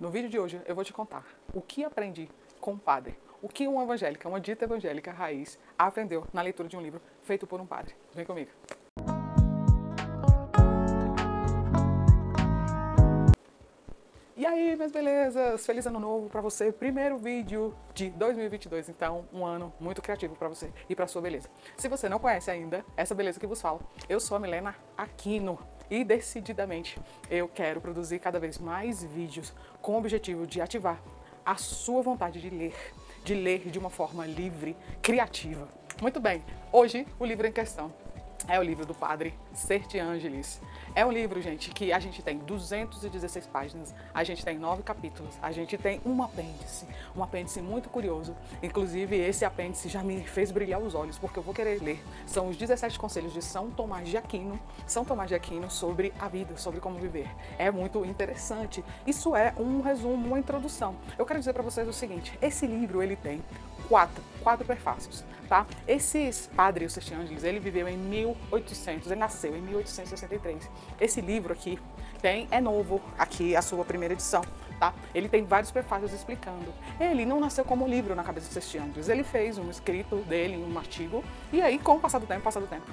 No vídeo de hoje eu vou te contar o que aprendi com o padre. O que uma evangélica, uma dita evangélica raiz, aprendeu na leitura de um livro feito por um padre. Vem comigo. E aí, minhas belezas? Feliz ano novo para você. Primeiro vídeo de 2022, então um ano muito criativo para você e para sua beleza. Se você não conhece ainda essa beleza que vos falo, eu sou a Milena Aquino e decididamente eu quero produzir cada vez mais vídeos com o objetivo de ativar a sua vontade de ler, de ler de uma forma livre, criativa. Muito bem, hoje o livro em questão é o livro do padre Serti Angelis. É um livro, gente, que a gente tem 216 páginas, a gente tem nove capítulos, a gente tem um apêndice, um apêndice muito curioso. Inclusive, esse apêndice já me fez brilhar os olhos, porque eu vou querer ler. São os 17 conselhos de São Tomás de Aquino, São Tomás de Aquino sobre a vida, sobre como viver. É muito interessante. Isso é um resumo, uma introdução. Eu quero dizer para vocês o seguinte: esse livro ele tem quatro, quatro prefácios, tá? Esse padre, o Sextianges, ele viveu em 1800, ele nasceu em 1863. Esse livro aqui tem, é novo, aqui a sua primeira edição, tá? Ele tem vários prefácios explicando. Ele não nasceu como livro na cabeça do Sextianges, ele fez um escrito dele, um artigo, e aí com o passar do tempo, passar do tempo,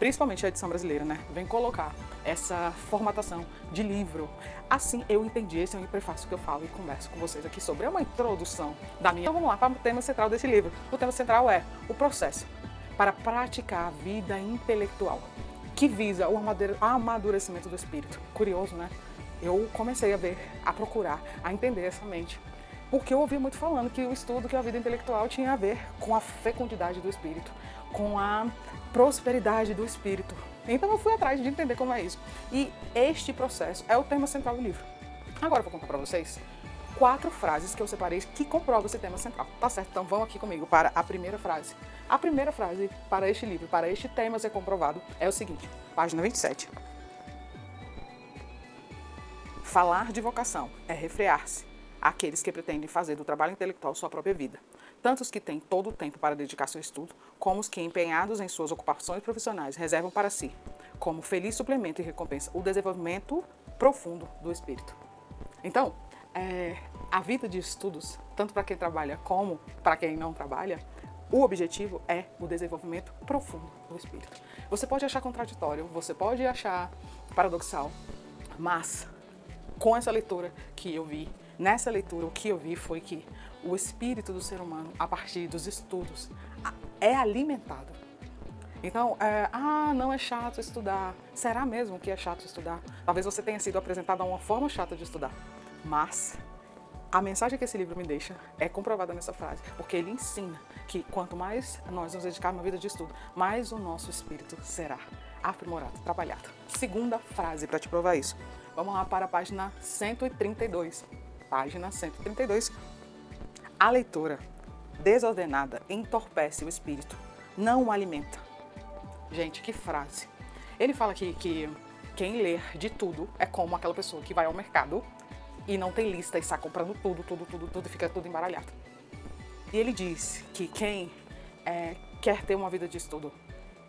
principalmente a edição brasileira, né? Vem colocar essa formatação de livro. Assim eu entendi, esse é um prefácio que eu falo e converso com vocês aqui sobre. É uma introdução da minha. Então vamos lá para o tema central desse livro. O tema central é o processo para praticar a vida intelectual, que visa o amadurecimento do espírito. Curioso, né? Eu comecei a ver, a procurar, a entender essa mente porque eu ouvi muito falando que o estudo, que a vida intelectual tinha a ver com a fecundidade do espírito, com a prosperidade do espírito. Então eu fui atrás de entender como é isso. E este processo é o tema central do livro. Agora eu vou contar para vocês quatro frases que eu separei que comprovam esse tema central. Tá certo? Então vão aqui comigo para a primeira frase. A primeira frase para este livro, para este tema ser comprovado, é o seguinte: página 27. Falar de vocação é refrear-se àqueles que pretendem fazer do trabalho intelectual sua própria vida tanto os que têm todo o tempo para dedicar-se ao estudo, como os que, empenhados em suas ocupações profissionais, reservam para si, como feliz suplemento e recompensa, o desenvolvimento profundo do espírito. Então, é, a vida de estudos, tanto para quem trabalha como para quem não trabalha, o objetivo é o desenvolvimento profundo do espírito. Você pode achar contraditório, você pode achar paradoxal, mas com essa leitura que eu vi, nessa leitura o que eu vi foi que o espírito do ser humano, a partir dos estudos, é alimentado. Então, é, ah, não é chato estudar. Será mesmo que é chato estudar? Talvez você tenha sido apresentado a uma forma chata de estudar. Mas a mensagem que esse livro me deixa é comprovada nessa frase, porque ele ensina que quanto mais nós nos dedicarmos à vida de estudo, mais o nosso espírito será aprimorado, trabalhado. Segunda frase para te provar isso. Vamos lá para a página 132. Página 132, a leitura desordenada entorpece o espírito, não o alimenta. Gente, que frase. Ele fala aqui que quem ler de tudo é como aquela pessoa que vai ao mercado e não tem lista e está comprando tudo, tudo, tudo, tudo e fica tudo embaralhado. E ele diz que quem é, quer ter uma vida de estudo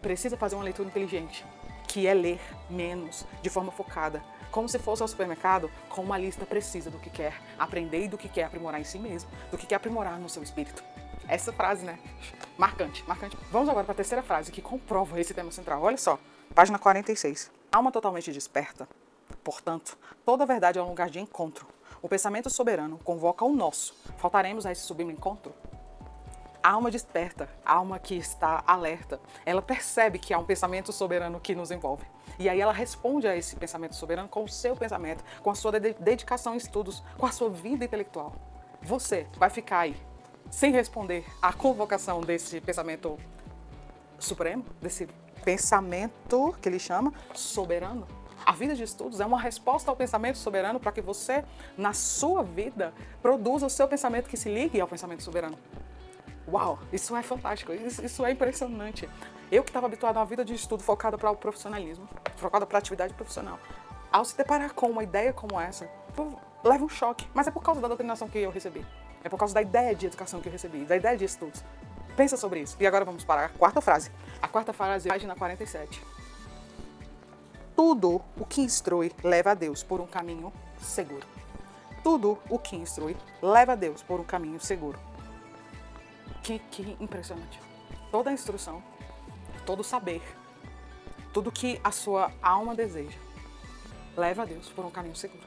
precisa fazer uma leitura inteligente, que é ler menos, de forma focada, como se fosse ao supermercado com uma lista precisa do que quer aprender e do que quer aprimorar em si mesmo, do que quer aprimorar no seu espírito. Essa frase, né? Marcante, marcante. Vamos agora para a terceira frase que comprova esse tema central. Olha só, página 46. Alma totalmente desperta. Portanto, toda verdade é um lugar de encontro. O pensamento soberano convoca o nosso. Faltaremos a esse sublime encontro? A alma desperta, a alma que está alerta, ela percebe que há um pensamento soberano que nos envolve. E aí ela responde a esse pensamento soberano com o seu pensamento, com a sua dedicação em estudos, com a sua vida intelectual. Você vai ficar aí sem responder à convocação desse pensamento supremo, desse pensamento que ele chama soberano. A vida de estudos é uma resposta ao pensamento soberano para que você, na sua vida, produza o seu pensamento que se ligue ao pensamento soberano. Uau, isso é fantástico, isso, isso é impressionante. Eu que estava habituado a uma vida de estudo focada para o profissionalismo, focada para a atividade profissional, ao se deparar com uma ideia como essa, leva um choque. Mas é por causa da doutrinação que eu recebi. É por causa da ideia de educação que eu recebi, da ideia de estudos. Pensa sobre isso. E agora vamos para a quarta frase. A quarta frase, página 47. Tudo o que instrui leva a Deus por um caminho seguro. tudo o que instrui leva a Deus por um caminho seguro. Que, que impressionante. Toda a instrução, todo o saber, tudo que a sua alma deseja, leva a Deus por um caminho seguro.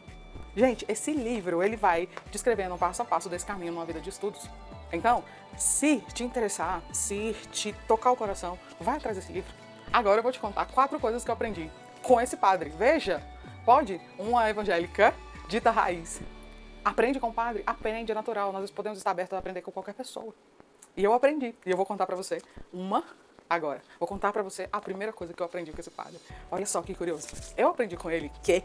Gente, esse livro ele vai descrevendo um passo a passo desse caminho numa vida de estudos. Então, se te interessar, se te tocar o coração, vai atrás desse livro. Agora eu vou te contar quatro coisas que eu aprendi com esse padre. Veja, pode uma evangélica dita raiz. Aprende com o padre? Aprende, é natural. Nós podemos estar abertos a aprender com qualquer pessoa. E eu aprendi. E eu vou contar para você uma agora. Vou contar para você a primeira coisa que eu aprendi com esse padre. Olha só que curioso. Eu aprendi com ele que,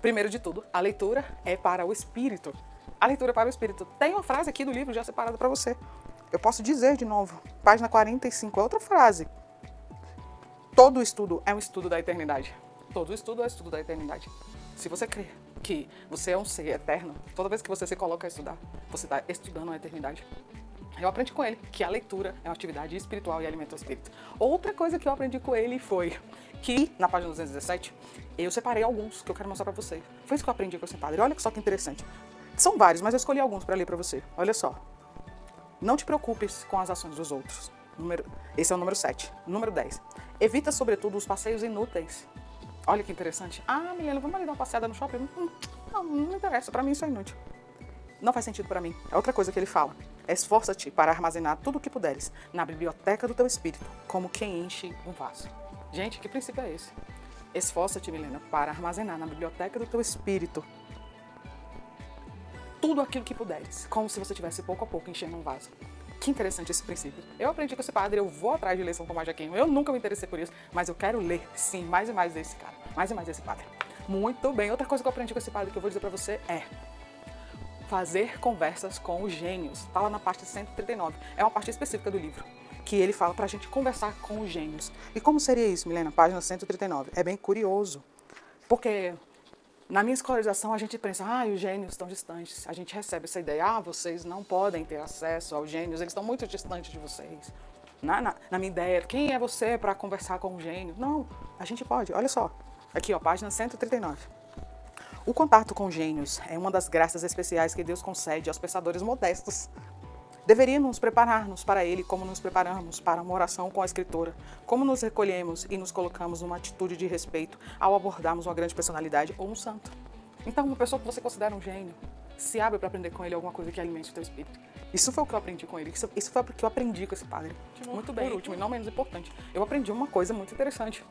primeiro de tudo, a leitura é para o espírito. A leitura é para o espírito. Tem uma frase aqui do livro já separada para você. Eu posso dizer de novo. Página 45, é outra frase. Todo estudo é um estudo da eternidade. Todo estudo é um estudo da eternidade. Se você crê que você é um ser eterno, toda vez que você se coloca a estudar, você está estudando a eternidade. Eu aprendi com ele que a leitura é uma atividade espiritual e alimenta o espírito. Outra coisa que eu aprendi com ele foi que, na página 217, eu separei alguns que eu quero mostrar para você. Foi isso que eu aprendi com esse padre. Olha só que interessante. São vários, mas eu escolhi alguns para ler para você. Olha só. Não te preocupes com as ações dos outros. Número, esse é o número 7. Número 10. Evita, sobretudo, os passeios inúteis. Olha que interessante. Ah, Milena, vamos ali dar uma passeada no shopping? Hum, não, não interessa. Para mim isso é inútil. Não faz sentido para mim. É outra coisa que ele fala. Esforça-te para armazenar tudo o que puderes na biblioteca do teu espírito, como quem enche um vaso. Gente, que princípio é esse? Esforça-te, Milena, para armazenar na biblioteca do teu espírito tudo aquilo que puderes, como se você tivesse pouco a pouco enchendo um vaso. Que interessante esse princípio. Eu aprendi com esse padre, eu vou atrás de ler São Tomás de Aquino. Eu nunca me interessei por isso, mas eu quero ler, sim, mais e mais desse cara, mais e mais desse padre. Muito bem. Outra coisa que eu aprendi com esse padre que eu vou dizer para você é fazer conversas com os gênios. Está lá na parte 139. É uma parte específica do livro que ele fala para a gente conversar com os gênios. E como seria isso, Milena? Página 139. É bem curioso. Porque na minha escolarização, a gente pensa, ah, os gênios estão distantes. A gente recebe essa ideia, ah, vocês não podem ter acesso aos gênios, eles estão muito distantes de vocês. Na, na, na minha ideia, quem é você para conversar com um gênio? Não, a gente pode. Olha só, aqui, ó, página 139. O contato com gênios é uma das graças especiais que Deus concede aos pensadores modestos, Deveríamos preparar-nos para ele como nos preparamos para uma oração com a Escritora, como nos recolhemos e nos colocamos numa atitude de respeito ao abordarmos uma grande personalidade ou um santo. Então, uma pessoa que você considera um gênio, se abre para aprender com ele alguma coisa que alimente o teu espírito. Isso foi o que eu aprendi com ele, isso, isso foi o que eu aprendi com esse padre. Muito bem. Por último, e não menos importante, eu aprendi uma coisa muito interessante,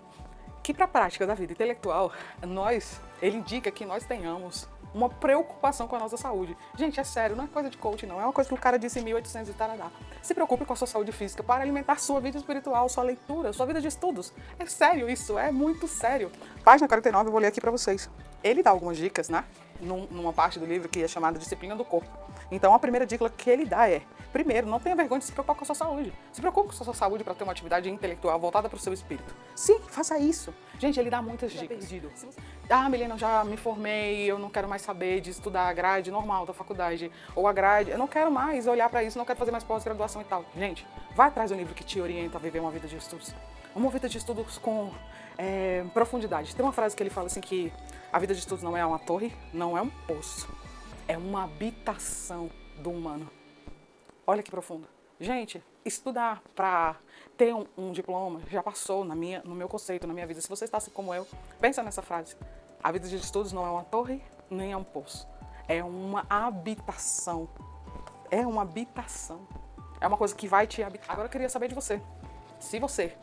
que para a prática da vida intelectual, nós, ele indica que nós tenhamos uma preocupação com a nossa saúde. Gente, é sério, não é coisa de coach, não. É uma coisa que o cara disse em 1800 e tarará. Se preocupe com a sua saúde física para alimentar sua vida espiritual, sua leitura, sua vida de estudos. É sério isso, é muito sério. Página 49, eu vou ler aqui para vocês. Ele dá algumas dicas, né? Numa parte do livro que é chamada Disciplina do Corpo. Então, a primeira dica que ele dá é: primeiro, não tenha vergonha de se preocupar com a sua saúde. Se preocupe com a sua saúde para ter uma atividade intelectual voltada para o seu espírito. Sim, faça isso. Gente, ele dá muitas dicas. Perdido. Ah, Milena, eu já me formei, eu não quero mais saber de estudar a grade normal da faculdade. Ou a grade, eu não quero mais olhar para isso, não quero fazer mais pós-graduação e tal. Gente, vai atrás do livro que te orienta a viver uma vida de estudos. Uma vida de estudos com é, profundidade. Tem uma frase que ele fala assim que a vida de estudos não é uma torre, não é um poço é uma habitação do humano. Olha que profundo. Gente, estudar para ter um, um, diploma já passou na minha, no meu conceito, na minha vida. Se você está assim como eu, pensa nessa frase. A vida de estudos não é uma torre, nem é um poço. É uma habitação. É uma habitação. É uma coisa que vai te habitar. Agora eu queria saber de você. Se você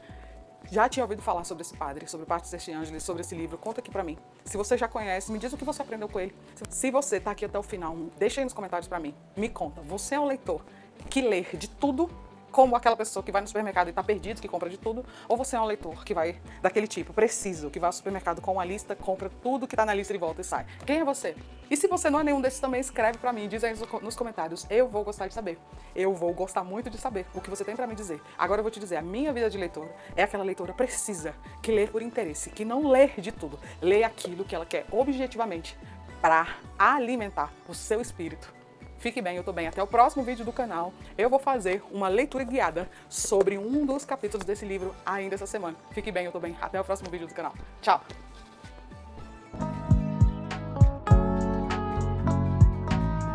já tinha ouvido falar sobre esse padre, sobre Partes deste Ângeles, sobre esse livro, conta aqui para mim. Se você já conhece, me diz o que você aprendeu com ele. Se você está aqui até o final, deixa aí nos comentários para mim. Me conta, você é um leitor que lê de tudo como aquela pessoa que vai no supermercado e está perdido, que compra de tudo, ou você é um leitor que vai daquele tipo, preciso, que vai ao supermercado com uma lista, compra tudo que está na lista e volta e sai. Quem é você? E se você não é nenhum desses também, escreve para mim, diz aí nos comentários. Eu vou gostar de saber. Eu vou gostar muito de saber o que você tem para me dizer. Agora eu vou te dizer, a minha vida de leitora é aquela leitora precisa, que lê por interesse, que não lê de tudo, lê aquilo que ela quer objetivamente para alimentar o seu espírito Fique bem, eu tô bem. Até o próximo vídeo do canal. Eu vou fazer uma leitura guiada sobre um dos capítulos desse livro ainda essa semana. Fique bem, eu tô bem. Até o próximo vídeo do canal. Tchau!